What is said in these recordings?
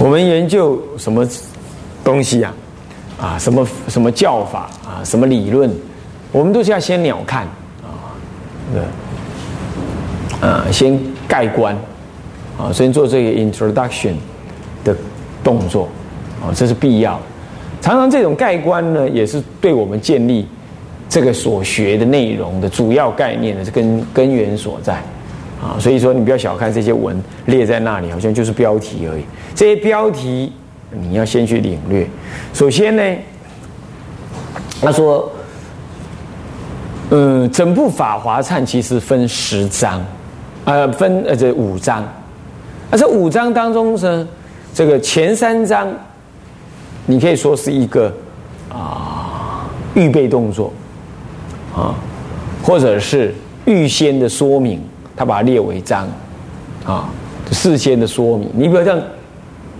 我们研究什么东西呀？啊，什么什么教法啊，什么理论，我们都是要先鸟看啊，对，啊，先盖棺啊，先做这个 introduction 的动作啊，这是必要。常常这种盖棺呢，也是对我们建立这个所学的内容的主要概念的根根源所在啊。所以说，你不要小看这些文列在那里，好像就是标题而已。这些标题。你要先去领略。首先呢，他说，嗯，整部《法华忏》其实分十章，呃，分呃这五章。那这五章当中呢，这个前三章，你可以说是一个啊预备动作啊，或者是预先的说明，他把它列为章啊，事先的说明。你比如像。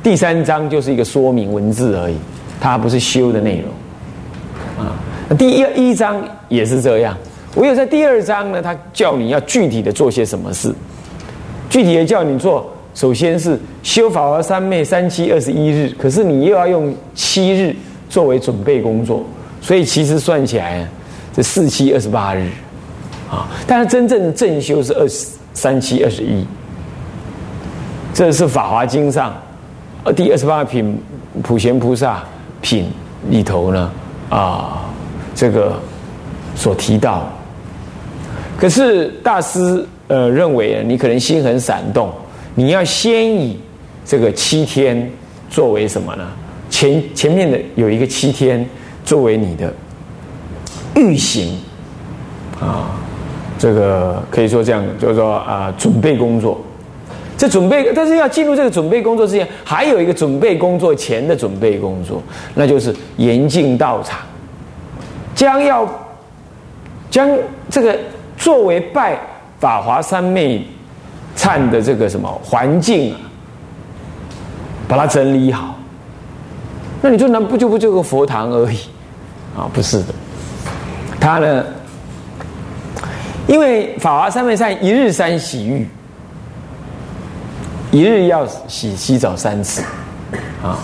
第三章就是一个说明文字而已，它不是修的内容啊。第一一章也是这样，唯有在第二章呢，他叫你要具体的做些什么事，具体的叫你做，首先是修法华三昧三七二十一日，可是你又要用七日作为准备工作，所以其实算起来这四七二十八日啊。但是真正的正修是二十三七二十一，这是法华经上。呃，第二十八品普贤菩萨品里头呢，啊，这个所提到，可是大师呃认为你可能心很闪动，你要先以这个七天作为什么呢？前前面的有一个七天作为你的预行啊，这个可以说这样，就是说啊，准备工作。这准备，但是要进入这个准备工作之前，还有一个准备工作前的准备工作，那就是严禁道场，将要将这个作为拜法华三昧忏的这个什么环境啊，把它整理好。那你说那不就不就个佛堂而已啊？不是的，他呢，因为法华三昧忏一日三洗浴。一日要洗洗澡三次，啊，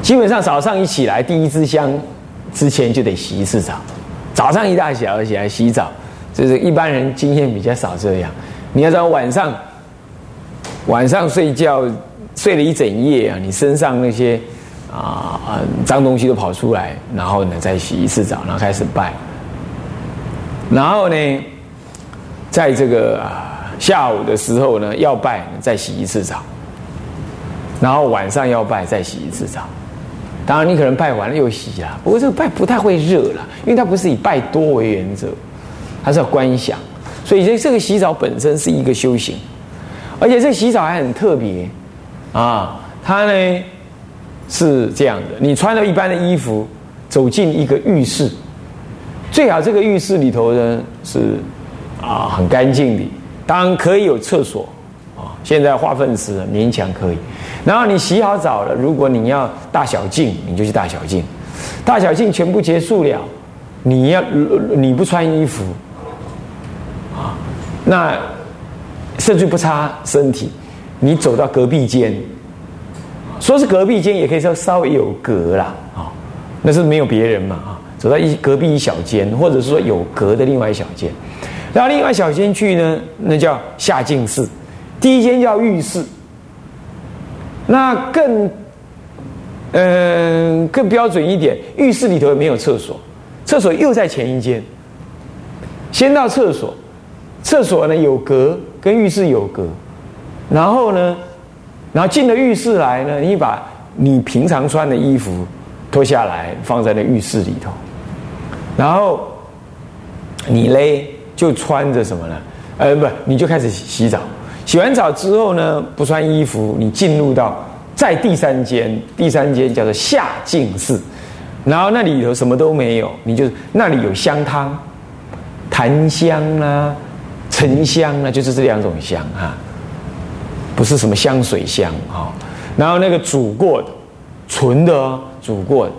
基本上早上一起来第一支香之前就得洗一次澡，早上一大早起来洗澡，就是一般人经验比较少这样。你要知道晚上晚上睡觉睡了一整夜啊，你身上那些啊啊脏东西都跑出来，然后呢再洗一次澡，然后开始拜，然后呢在这个啊。下午的时候呢，要拜再洗一次澡，然后晚上要拜再洗一次澡。当然，你可能拜完了又洗啊。不过这个拜不太会热了，因为它不是以拜多为原则，它是要观想。所以这这个洗澡本身是一个修行，而且这洗澡还很特别啊。它呢是这样的：你穿了一般的衣服，走进一个浴室，最好这个浴室里头呢是啊很干净的。当然可以有厕所啊，现在化粪池勉强可以。然后你洗好澡了，如果你要大小净，你就去大小净。大小净全部结束了，你要你不穿衣服啊，那甚至不擦身体，你走到隔壁间，说是隔壁间，也可以说稍微有隔啦啊，那是没有别人嘛啊，走到一隔壁一小间，或者是说有隔的另外一小间。然后另外小间去呢，那叫下净室，第一间叫浴室。那更，嗯，更标准一点，浴室里头没有厕所，厕所又在前一间。先到厕所，厕所呢有隔，跟浴室有隔。然后呢，然后进了浴室来呢，你把你平常穿的衣服脱下来，放在那浴室里头。然后你嘞？就穿着什么呢？呃，不，你就开始洗澡。洗完澡之后呢，不穿衣服，你进入到在第三间，第三间叫做下净室，然后那里头什么都没有，你就那里有香汤、檀香啦、沉香啦，就是这两种香哈，不是什么香水香啊。然后那个煮过的、纯的哦煮过的。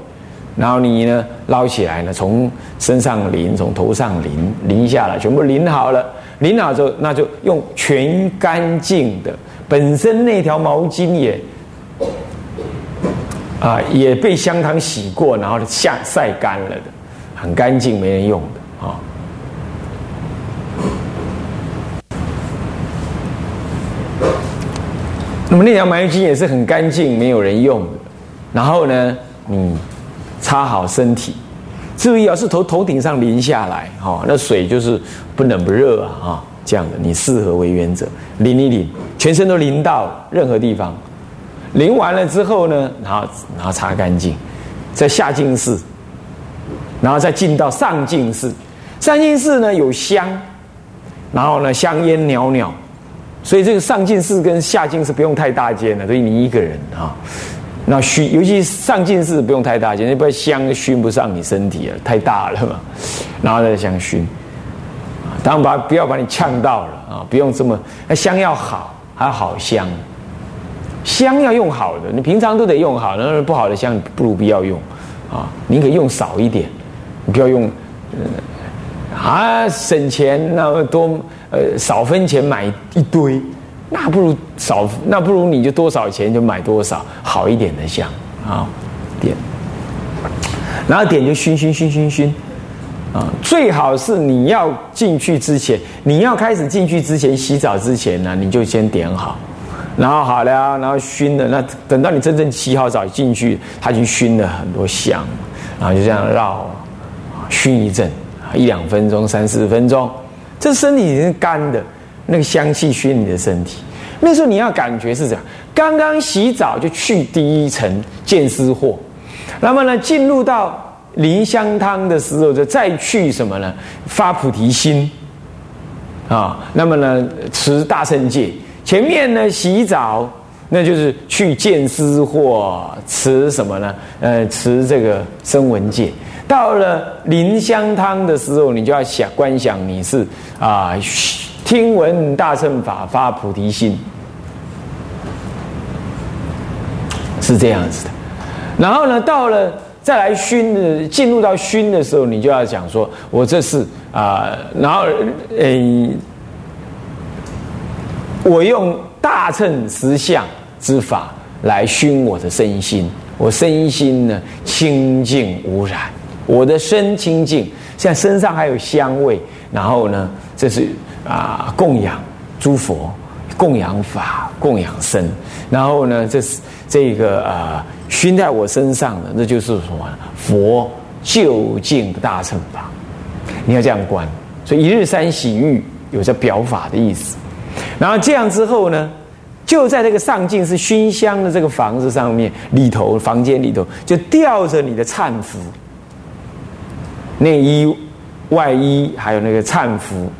然后你呢捞起来呢，从身上淋，从头上淋，淋下来，全部淋好了。淋好之后，那就用全干净的，本身那条毛巾也啊，也被香汤洗过，然后下晒干了的，很干净，没人用的啊。那么那条毛巾也是很干净，没有人用的。然后呢，你擦好身体，注意啊，是头头顶上淋下来，哈，那水就是不冷不热啊，啊，这样的，你适合为原则，淋一淋，全身都淋到任何地方，淋完了之后呢，然后然后擦干净，再下净室，然后再进到上净室，上净室呢有香，然后呢香烟袅袅。所以这个上进士跟下进士不用太大间的，所以你一个人啊，那熏，尤其上进士不用太大间，那香熏不上你身体了，太大了嘛，然后再香熏，当然把不要把你呛到了啊，不用这么，那香要好，还要好香，香要用好的，你平常都得用好，那不好的香不如不要用，啊，宁可用少一点，你不要用，啊，省钱那么多。呃，少分钱买一堆，那不如少，那不如你就多少钱就买多少好一点的香啊，点，然后点就熏熏熏熏熏，啊，最好是你要进去之前，你要开始进去之前洗澡之前呢，你就先点好，然后好了，然后熏了，那等到你真正洗好澡进去，它就熏了很多香，然后就这样绕，熏一阵，一两分钟，三四分钟。这身体已经干的，那个香气熏你的身体。那时候你要感觉是这样：刚刚洗澡就去第一层见思惑，那么呢，进入到临香汤的时候就再去什么呢？发菩提心啊。那么呢，持大圣戒。前面呢洗澡，那就是去见思惑，持什么呢？呃，持这个声闻戒。到了临香汤的时候，你就要想观想你是啊，听闻大乘法发菩提心，是这样子的。然后呢，到了再来熏的，进入到熏的时候，你就要讲说，我这是啊，然后呃，我用大乘实相之法来熏我的身心，我身心呢清净无染。我的身清净，现在身上还有香味，然后呢，这是啊供养诸佛，供养法，供养身，然后呢，这是这个啊熏在我身上的，那就是什么？佛究竟大乘法，你要这样观。所以一日三洗浴有着表法的意思。然后这样之后呢，就在这个上镜是熏香的这个房子上面里头，房间里头就吊着你的忏服。内衣、外衣，还有那个忏服，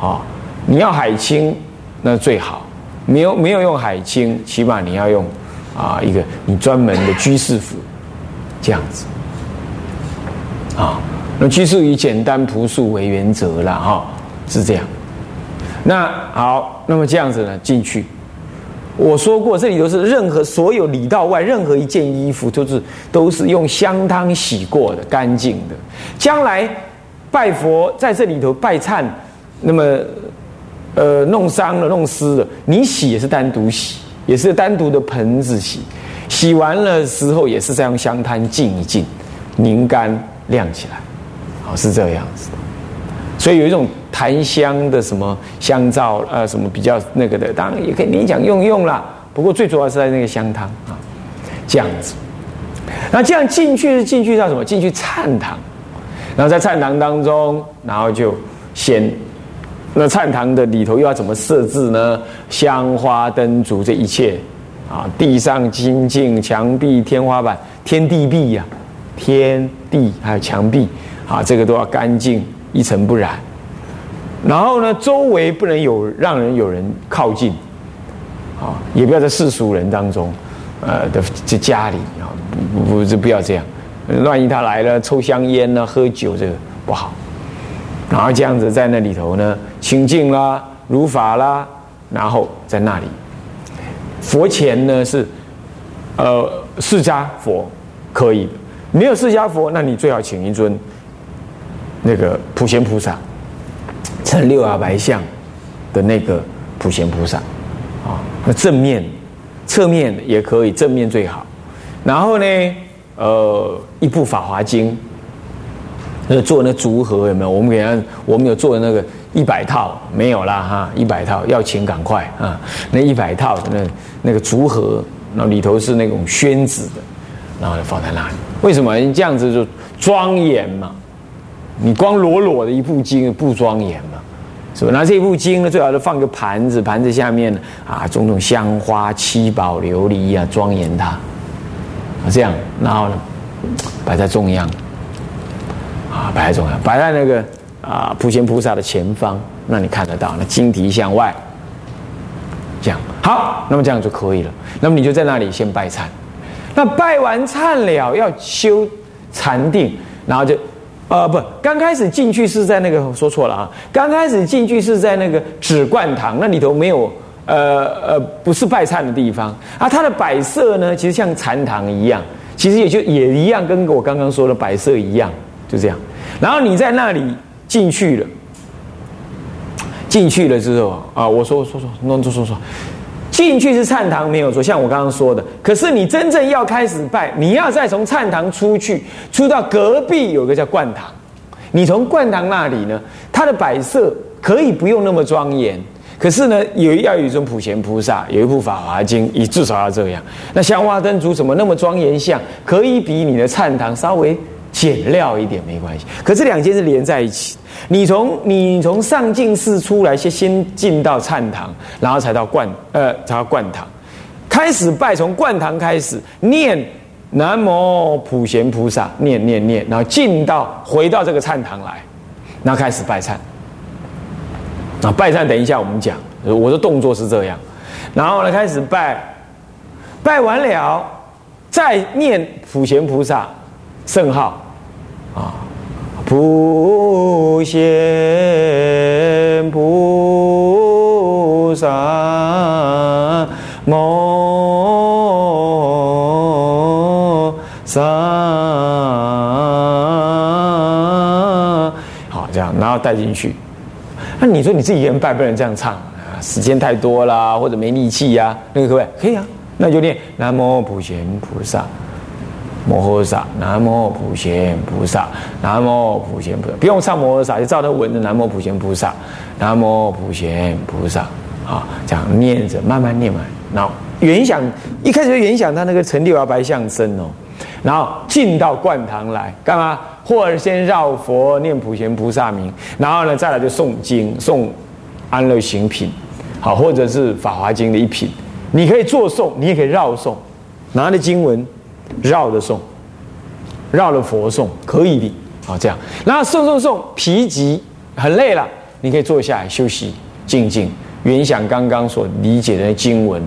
啊，你要海清那最好。没有没有用海清，起码你要用啊一个你专门的居士服，这样子。啊，那居士以简单朴素为原则了哈，是这样。那好，那么这样子呢进去。我说过，这里头是任何所有里到外任何一件衣服，都是都是用香汤洗过的，干净的。将来拜佛在这里头拜忏，那么呃弄脏了、弄湿了，你洗也是单独洗，也是单独的盆子洗。洗完了时候，也是再用香汤浸一浸，凝干晾起来，好是这样子。所以有一种檀香的什么香皂，呃，什么比较那个的，当然也可以勉强用用啦。不过最主要是在那个香汤啊，这样子。那这样进去是进去到什么？进去忏堂，然后在忏堂当中，然后就先那忏堂的里头又要怎么设置呢？香花灯烛这一切啊，地上金镜、墙壁、天花板、天地壁呀，天地还有墙壁啊，这个都要干净。一尘不染，然后呢，周围不能有让人有人靠近，啊，也不要在世俗人当中，呃的这家里啊，不不不，不要这样，万一他来了抽香烟呢，喝酒这个不好，然后这样子在那里头呢，清净啦，如法啦，然后在那里，佛前呢是，呃，释迦佛可以，没有释迦佛，那你最好请一尊。那个普贤菩萨，成六牙白相的那个普贤菩萨，啊，那正面、侧面也可以，正面最好。然后呢，呃，一部《法华经》，那做那竹盒有没有？我们给他，我们有做那个一百套，没有啦哈，一百套要请赶快啊！那一百套那那个竹盒，那里头是那种宣纸的，然后放在那里。为什么？这样子就庄严嘛。你光裸裸的一部经不庄严嘛？是吧？那这部经呢，最好是放个盘子，盘子下面啊，种种香花、七宝、琉璃啊，庄严它。这样，然后呢，摆在中央，摆在中央，摆在那个啊，普贤菩萨的前方，那你看得到，那经题向外，这样好，那么这样就可以了。那么你就在那里先拜忏，那拜完忏了，要修禅定，然后就。呃，不，刚开始进去是在那个说错了啊，刚开始进去是在那个纸罐堂，那里头没有，呃呃，不是拜忏的地方啊。它的摆设呢，其实像禅堂一样，其实也就也一样，跟我刚刚说的摆设一样，就这样。然后你在那里进去了，进去了之后啊，我说说说，弄说说说。进去是禅堂没有错，像我刚刚说的。可是你真正要开始拜，你要再从禅堂出去，出到隔壁有个叫灌堂。你从灌堂那里呢，它的摆设可以不用那么庄严，可是呢，有要有一尊普贤菩萨，有一部法华经，你至少要这样。那香花灯烛怎么那么庄严像？可以比你的禅堂稍微。减料一点没关系，可是两件是连在一起。你从你从上进寺出来，先先进到禅堂，然后才到灌呃才到灌堂，开始拜从灌堂开始念南无普贤菩萨，念念念，然后进到回到这个禅堂来，然后开始拜忏。那拜忏等一下我们讲，我的动作是这样，然后呢开始拜，拜完了再念普贤菩萨。圣号啊，普贤菩萨摩萨，好，这样，然后带进去。那你说你自己一个人拜不能这样唱啊？时间太多啦，或者没力气呀？那个各位？可以啊，那就念南无普贤菩萨。摩诃萨，南无普贤菩萨，南无普贤菩萨，不用唱摩诃萨，就照着文的南无普贤菩萨，南无普贤菩萨，啊，这样念着，慢慢念嘛。然后原想，一开始就原想他那个成六摇白象身哦，然后进到灌堂来干嘛？或者先绕佛念普贤菩萨名，然后呢再来就诵经诵安乐行品，好，或者是法华经的一品，你可以作诵，你也可以绕诵，拿着经文。绕着诵，绕着佛诵可以的，好这样。然后诵诵诵，疲极很累了，你可以坐下来休息，静静，原想刚刚所理解的经文，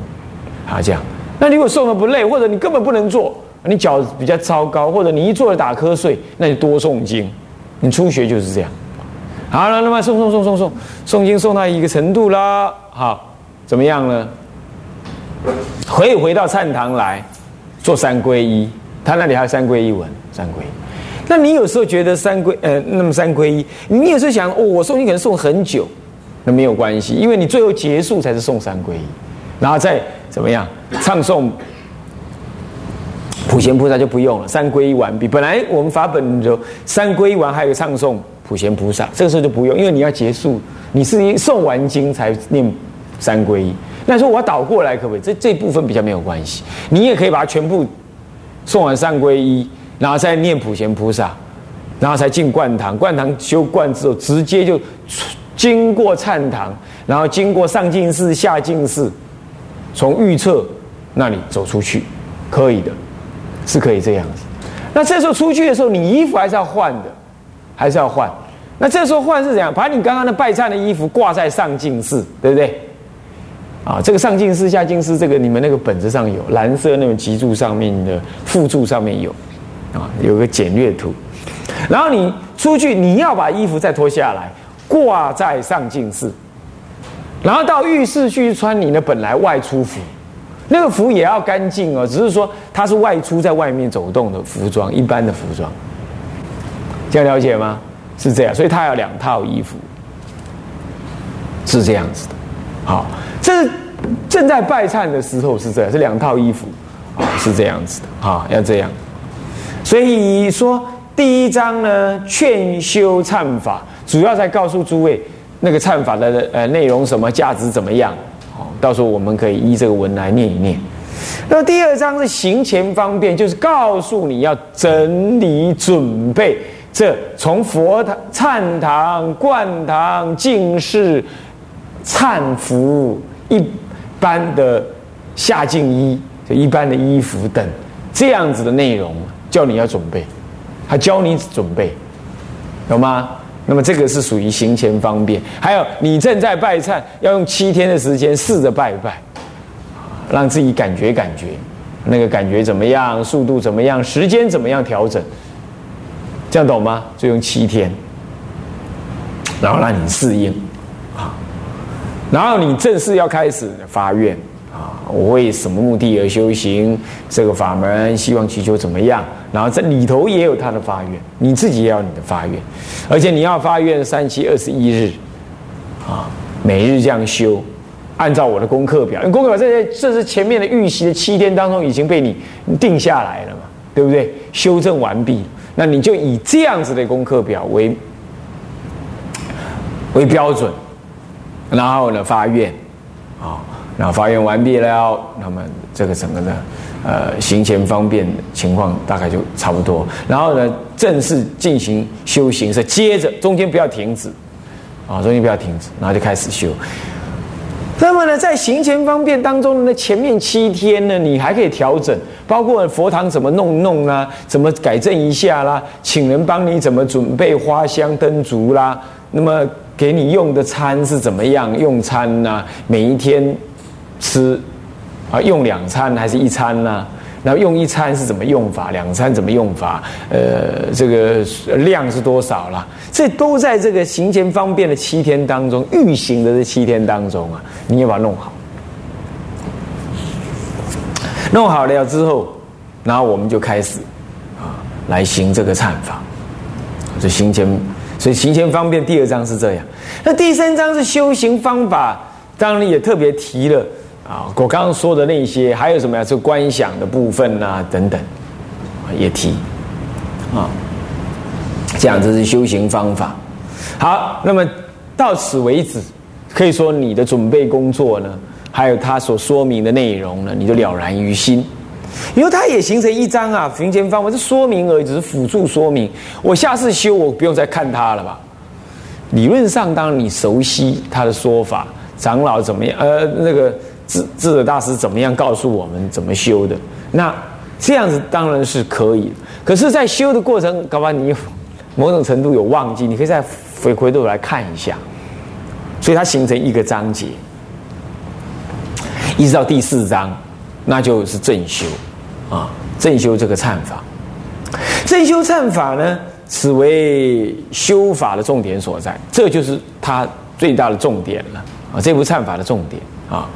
啊这样。那如果诵的不累，或者你根本不能坐，你脚比较糟糕，或者你一坐就打瞌睡，那就多诵经。你初学就是这样。好了，那么诵诵诵诵诵，诵经诵到一个程度了，好，怎么样呢？回回到禅堂来。做三皈依，他那里还有三皈依文，三皈依。那你有时候觉得三皈呃，那么三皈依，你有时候想哦，我诵你可能诵很久，那没有关系，因为你最后结束才是诵三皈依，然后再怎么样唱诵普贤菩萨就不用了，三皈依完毕。本来我们法本就三皈依完还有唱诵普贤菩萨，这个时候就不用，因为你要结束，你是诵完经才念三皈依。那说我倒过来可不可以？这这部分比较没有关系，你也可以把它全部送完三皈依，然后再念普贤菩萨，然后才进灌堂。灌堂修灌之后，直接就经过禅堂，然后经过上进寺、下进寺，从预测那里走出去，可以的，是可以这样子。那这时候出去的时候，你衣服还是要换的，还是要换。那这时候换是怎样？把你刚刚的拜忏的衣服挂在上进寺，对不对？啊，这个上进士、下进士，这个你们那个本子上有蓝色那种脊柱上面的附注上面有，啊，有个简略图。然后你出去，你要把衣服再脱下来，挂在上进士，然后到浴室去穿你的本来外出服，那个服也要干净哦，只是说它是外出在外面走动的服装，一般的服装。这样了解吗？是这样，所以他要两套衣服，是这样子的。好。这正在拜忏的时候是这样，是两套衣服啊，是这样子的啊，要这样。所以说第一章呢，劝修忏法，主要在告诉诸位那个忏法的呃内容什么价值怎么样。好，到时候我们可以依这个文来念一念。那第二章是行前方便，就是告诉你要整理准备，这从佛堂、忏堂、灌堂、净室、忏服一般的下净衣，就一般的衣服等这样子的内容，叫你要准备，他教你准备，有吗？那么这个是属于行前方便。还有你正在拜忏，要用七天的时间试着拜一拜。让自己感觉感觉，那个感觉怎么样？速度怎么样？时间怎么样调整？这样懂吗？就用七天，然后让你适应，然后你正式要开始发愿啊，我为什么目的而修行这个法门？希望祈求怎么样？然后这里头也有他的发愿，你自己也要你的发愿，而且你要发愿三七二十一日啊，每日这样修。按照我的功课表，因功课表这些这是前面的预习的七天当中已经被你定下来了嘛，对不对？修正完毕，那你就以这样子的功课表为为标准，然后呢发愿啊，然后发愿完毕了，那么这个整个的呃行前方便情况大概就差不多，然后呢正式进行修行是接着中间不要停止啊，中间不要停止，然后就开始修。那么呢，在行前方便当中呢，前面七天呢，你还可以调整，包括佛堂怎么弄弄啦，怎么改正一下啦，请人帮你怎么准备花香灯烛啦，那么给你用的餐是怎么样用餐呢？每一天吃啊，用两餐还是一餐呢？然后用一餐是怎么用法？两餐怎么用法？呃，这个量是多少了？这都在这个行前方便的七天当中，预行的这七天当中啊，你要把它弄好。弄好了之后，然后我们就开始啊，来行这个忏法。这行前，所以行前方便第二章是这样。那第三章是修行方法，当然也特别提了。啊，我刚刚说的那些，还有什么呀？是观想的部分呐，等等，也提啊。这样这是修行方法。好，那么到此为止，可以说你的准备工作呢，还有他所说明的内容呢，你就了然于心。因为它也形成一张啊，行前方法是说明而已，只是辅助说明。我下次修，我不用再看它了吧？理论上，当你熟悉他的说法，长老怎么样？呃，那个。智智者大师怎么样告诉我们怎么修的？那这样子当然是可以，可是，在修的过程，搞不好你某种程度有忘记，你可以再回回头来看一下。所以它形成一个章节，一直到第四章，那就是正修啊，正修这个忏法。正修忏法呢，此为修法的重点所在，这就是它最大的重点了啊！这部忏法的重点啊。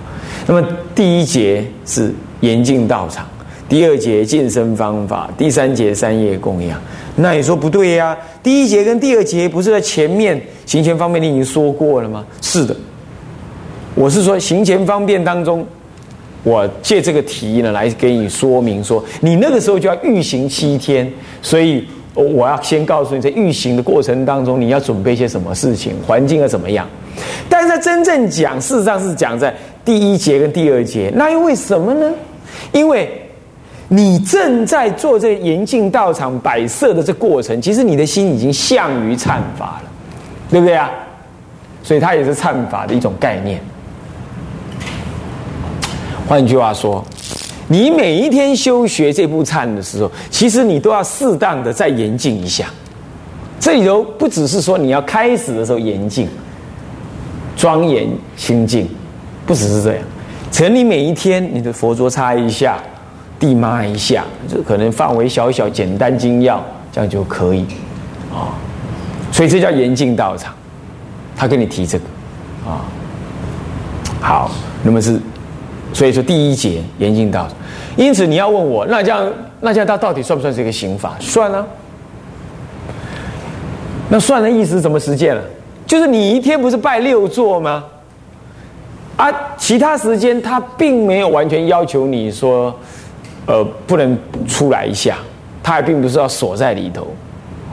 那么第一节是严禁道场，第二节健身方法，第三节三业供养。那你说不对呀？第一节跟第二节不是在前面行前方便你已经说过了吗？是的，我是说行前方便当中，我借这个题呢来给你说明说，你那个时候就要预行七天，所以我要先告诉你，在预行的过程当中，你要准备些什么事情，环境要怎么样。但是真正讲，事实上是讲在。第一节跟第二节，那又为什么呢？因为你正在做这严禁道场摆设的这过程，其实你的心已经向于忏法了，对不对啊？所以它也是忏法的一种概念。换句话说，你每一天修学这部忏的时候，其实你都要适当的再严禁一下。这里头不只是说你要开始的时候严禁、庄严清净。不只是这样，城里每一天你的佛桌擦一下，地抹一下，就可能范围小小、简单精要，这样就可以，啊，所以这叫严禁道场。他跟你提这个，啊，好，那么是，所以说第一节严禁道。因此你要问我，那这样那这样他到底算不算是一个刑法？算啊。那算的意思怎么实践了？就是你一天不是拜六座吗？啊，其他时间他并没有完全要求你说呃，不能出来一下，他还并不是要锁在里头，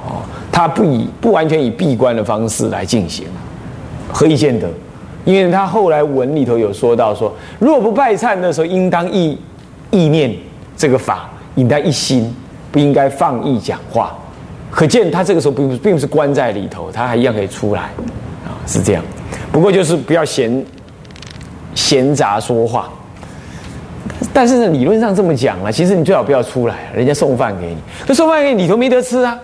哦，他不以不完全以闭关的方式来进行，何以见得？因为他后来文里头有说到说，若不拜忏的时候，应当意意念这个法，应当一心，不应该放逸讲话。可见他这个时候并不并不是关在里头，他还一样可以出来，啊，是这样。不过就是不要闲闲杂说话。但是呢，理论上这么讲了，其实你最好不要出来，人家送饭给你，那送饭给你里头没得吃啊，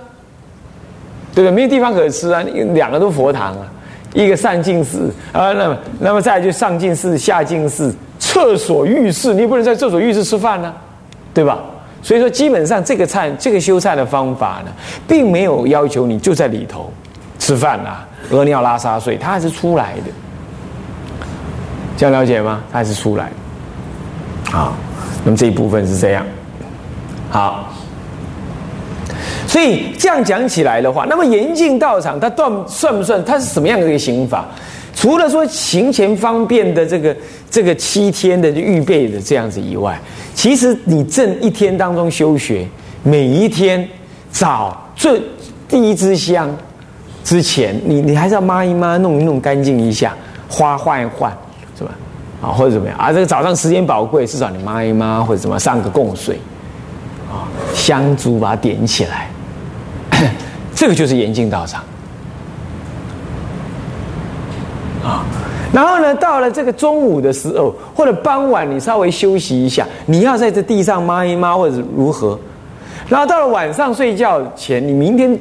对不对？没有地方可吃啊，两个都佛堂啊。一个上进寺啊，那么那么再就上进寺、下进寺、厕所、浴室，你不能在厕所、浴室吃饭呢，对吧？所以说，基本上这个菜、这个修菜的方法呢，并没有要求你就在里头吃饭啊，屙尿拉撒睡，它还是出来的。这样了解吗？它还是出来。好，那么这一部分是这样。好。所以这样讲起来的话，那么严禁道场，它断算不算？它是什么样的一个刑法？除了说行前方便的这个这个七天的预备的这样子以外，其实你正一天当中修学，每一天早最第一支香之前，你你还是要抹一抹，弄一弄干净一下，花换一换，是吧？啊，或者怎么样？啊，这个早上时间宝贵，至少你抹一抹，或者怎么上个供水，啊，香烛把它点起来。这个就是严禁道场啊，然后呢，到了这个中午的时候，或者傍晚，你稍微休息一下，你要在这地上抹一抹，或者如何？然后到了晚上睡觉前，你明天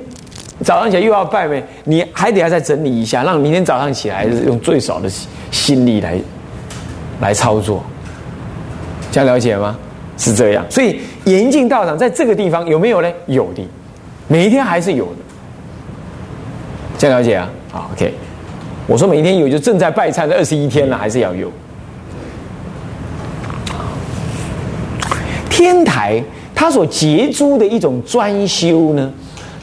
早上起来又要拜呗，你还得要再整理一下，让明天早上起来用最少的心力来来操作，这样了解吗？是这样，所以严禁道场在这个地方有没有呢？有的。每一天还是有的，这样了解啊？好，OK。我说每一天有，就正在拜忏的二十一天了，还是要有。天台他所结诸的一种专修呢，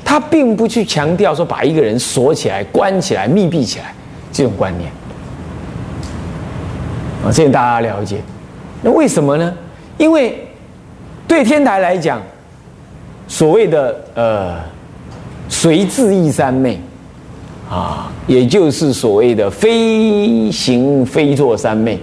他并不去强调说把一个人锁起来、关起来、密闭起来这种观念啊，这点大家了解。那为什么呢？因为对天台来讲。所谓的呃，随自意三昧，啊，也就是所谓的非行非坐三昧。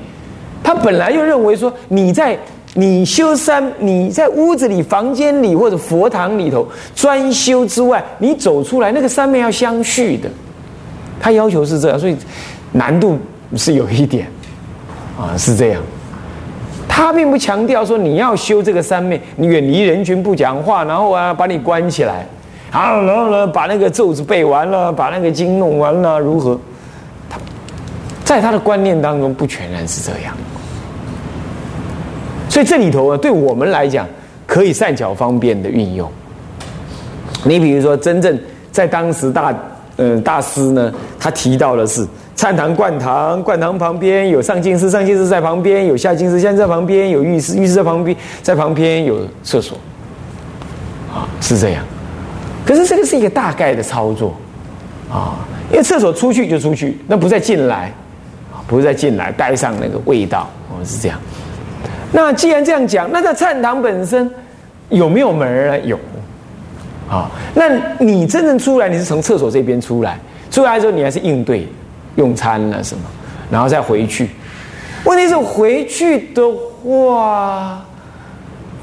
他本来就认为说，你在你修三，你在屋子里、房间里或者佛堂里头专修之外，你走出来那个三昧要相续的。他要求是这样，所以难度是有一点，啊，是这样。他并不强调说你要修这个三昧，你远离人群不讲话，然后啊把你关起来，啊然后呢把那个咒子背完了，把那个经弄完了，如何？他在他的观念当中不全然是这样，所以这里头啊，对我们来讲可以善巧方便的运用。你比如说，真正在当时大呃大师呢，他提到的是。禅堂、灌堂，灌堂旁边有上净寺，上净寺在旁边有下净寺，下净寺在旁边有浴室，浴室在旁边，在旁边有厕所，啊，是这样。可是这个是一个大概的操作，啊，因为厕所出去就出去，那不再进来，不再进来，带上那个味道，我们，是这样。那既然这样讲，那在禅堂本身有没有门呢？有，啊，那你真正出来，你是从厕所这边出来，出来之后你还是应对。用餐了什么，然后再回去。问题是回去的话，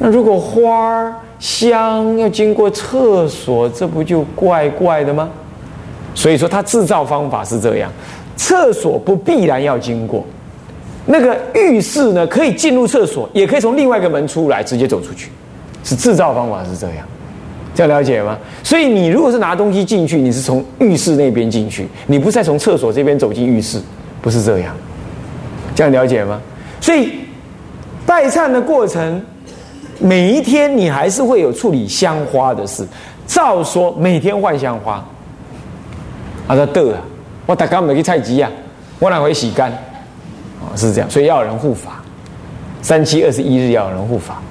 那如果花儿香要经过厕所，这不就怪怪的吗？所以说，它制造方法是这样：厕所不必然要经过，那个浴室呢，可以进入厕所，也可以从另外一个门出来，直接走出去。是制造方法是这样。这样了解吗？所以你如果是拿东西进去，你是从浴室那边进去，你不再从厕所这边走进浴室，不是这样。这样了解吗？所以拜忏的过程，每一天你还是会有处理香花的事。照说每天换香花，啊，他得啊，我打刚没去菜集啊，我哪会洗干？哦，是这样，所以要有人护法，三七二十一日要有人护法。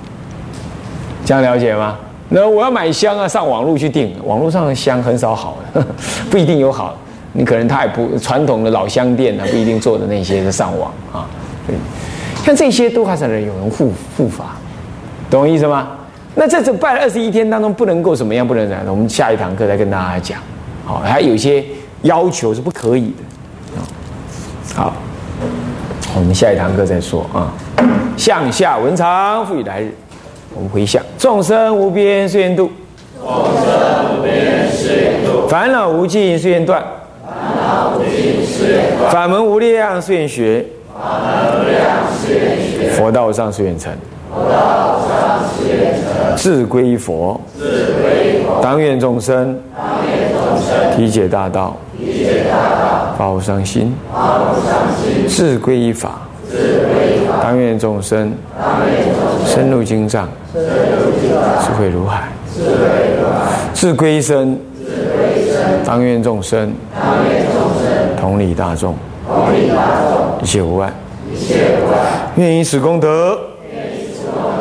这样了解吗？那我要买香啊，上网络去订，网络上的香很少好的，不一定有好。你可能他也不传统的老香店呢，不一定做的那些是上网啊。像这些都还是有人护护法懂我意思吗？那在这拜了二十一天当中，不能够怎么样，不能怎样？我们下一堂课再跟大家讲。好，还有一些要求是不可以的。好，我们下一堂课再说啊。向下文长，复以来日。我们回向：众生无边誓愿度，众生无边誓愿度；烦恼无尽誓愿断，烦恼无尽誓愿断；法门无量誓愿学，法门无量誓愿学；佛道上誓愿成，佛道上誓愿成；自归佛，自归佛；当愿众生，当愿众生体解大道，体解大道；发无上心，发无上心；自归依法，自归依法；当愿众生，当愿众生深入经藏，深入经藏，智慧如海，智慧如海；自归依身，自归依身；当愿众生，当愿众生同理大众，同理大众，一切无碍。一切无碍。愿以此功德，